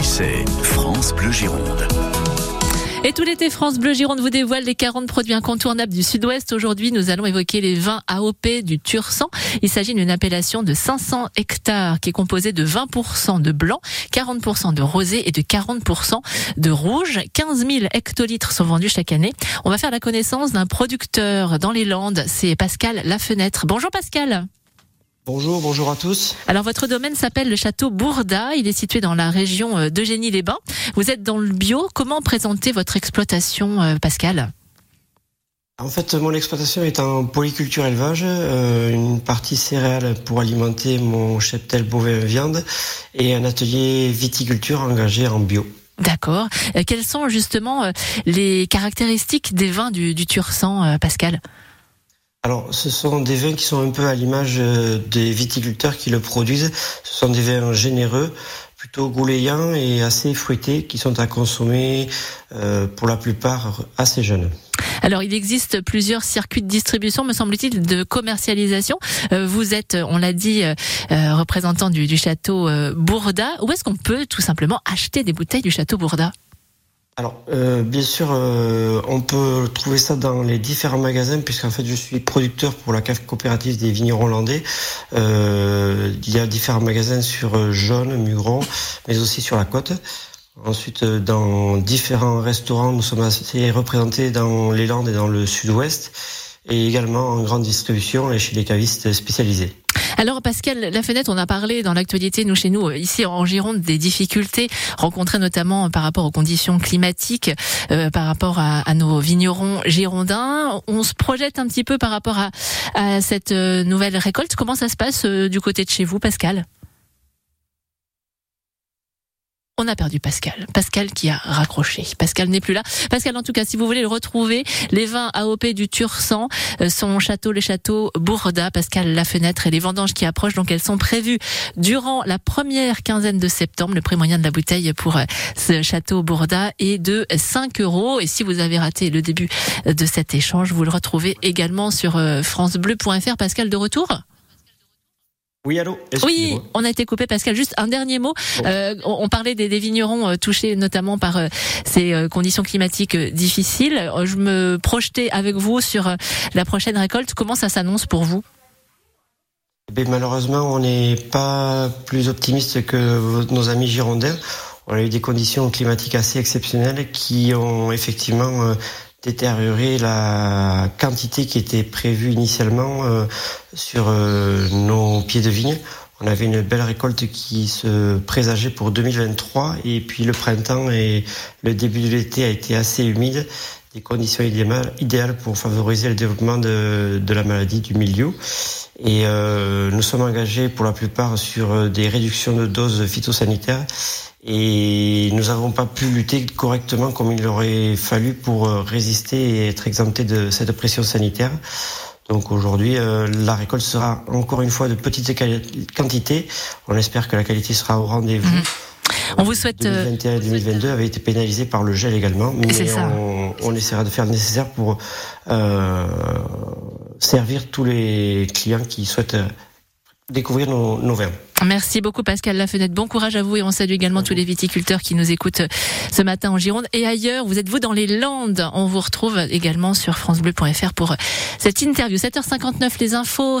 C'est France Bleu Gironde. Et tout l'été, France Bleu Gironde vous dévoile les 40 produits incontournables du Sud-Ouest. Aujourd'hui, nous allons évoquer les vins AOP du Tursan. Il s'agit d'une appellation de 500 hectares qui est composée de 20% de blanc, 40% de rosé et de 40% de rouge. 15 000 hectolitres sont vendus chaque année. On va faire la connaissance d'un producteur dans les Landes. C'est Pascal Lafenêtre. Bonjour Pascal. Bonjour, bonjour à tous. Alors votre domaine s'appelle le château Bourda, il est situé dans la région euh, d'Eugénie-les-Bains. Vous êtes dans le bio, comment présenter votre exploitation euh, Pascal en fait, mon exploitation est en polyculture élevage, euh, une partie céréales pour alimenter mon cheptel bovin viande et un atelier viticulture engagé en bio. D'accord. quelles sont justement les caractéristiques des vins du, du Tursan, Pascal alors, ce sont des vins qui sont un peu à l'image euh, des viticulteurs qui le produisent. Ce sont des vins généreux, plutôt goulayants et assez fruités, qui sont à consommer euh, pour la plupart assez jeunes. Alors, il existe plusieurs circuits de distribution, me semble-t-il, de commercialisation. Euh, vous êtes, on l'a dit, représentant du, du château Bourda. Où est-ce qu'on peut tout simplement acheter des bouteilles du château Bourda? Alors, euh, bien sûr, euh, on peut trouver ça dans les différents magasins, puisqu'en fait, je suis producteur pour la cave coopérative des vignerons hollandais. Euh, il y a différents magasins sur Jaune, Mugron, mais aussi sur la côte. Ensuite, dans différents restaurants, nous sommes assez représentés dans les Landes et dans le Sud-Ouest, et également en grande distribution et chez les cavistes spécialisés. Alors Pascal La Fenêtre, on a parlé dans l'actualité, nous chez nous, euh, ici en Gironde, des difficultés rencontrées notamment par rapport aux conditions climatiques, euh, par rapport à, nos vignerons girondins. On se projette un petit peu par rapport à, à cette euh, nouvelle récolte. Comment ça se passe du côté de chez vous, Pascal? On a perdu Pascal. Pascal qui a raccroché. Pascal n'est plus là. Pascal, en tout cas, si vous voulez le retrouver, les vins AOP du Tursan, euh, son château, les châteaux Bourda, Pascal La Fenêtre et les vendanges qui approchent. Donc, elles sont prévues durant la première quinzaine de septembre. Le prix moyen de la bouteille pour euh, ce château Bourda est de 5 euros. Et si vous avez raté le début de cet échange, vous le retrouvez également sur euh, francebleu.fr. Pascal, de retour? Oui, allô Oui, on a été coupé, Pascal. Juste un dernier mot. Euh, on, parlait des, vignerons euh, touchés notamment par euh, ces conditions climatiques difficiles. Je me projetais avec vous sur la prochaine récolte. Comment ça s'annonce pour vous? Eh Malheureusement, on n'est pas plus optimiste que nos amis girondins. On a eu des conditions climatiques assez exceptionnelles qui ont effectivement détériorer la quantité qui était prévue initialement euh, sur euh, nos pieds de vigne. On avait une belle récolte qui se présageait pour 2023 et puis le printemps et le début de l'été a été assez humide, des conditions idéales pour favoriser le développement de, la maladie du milieu. Et euh, nous sommes engagés pour la plupart sur des réductions de doses phytosanitaires et nous n'avons pas pu lutter correctement comme il aurait fallu pour euh, résister et être exempté de cette pression sanitaire. Donc aujourd'hui, euh, la récolte sera encore une fois de petite quantité. On espère que la qualité sera au rendez-vous. Mhm. On vous souhaite. 2021 et 2022 avaient été pénalisés par le gel également, mais on, on, essaiera de faire le nécessaire pour euh, servir tous les clients qui souhaitent découvrir nos, nos vins. Merci beaucoup Pascal Lafenette. Bon courage à vous et on salue également tous les viticulteurs qui nous écoutent ce matin en Gironde et ailleurs. Vous êtes vous dans les Landes. On vous retrouve également sur francebleu.fr pour cette interview. 7h59 les infos.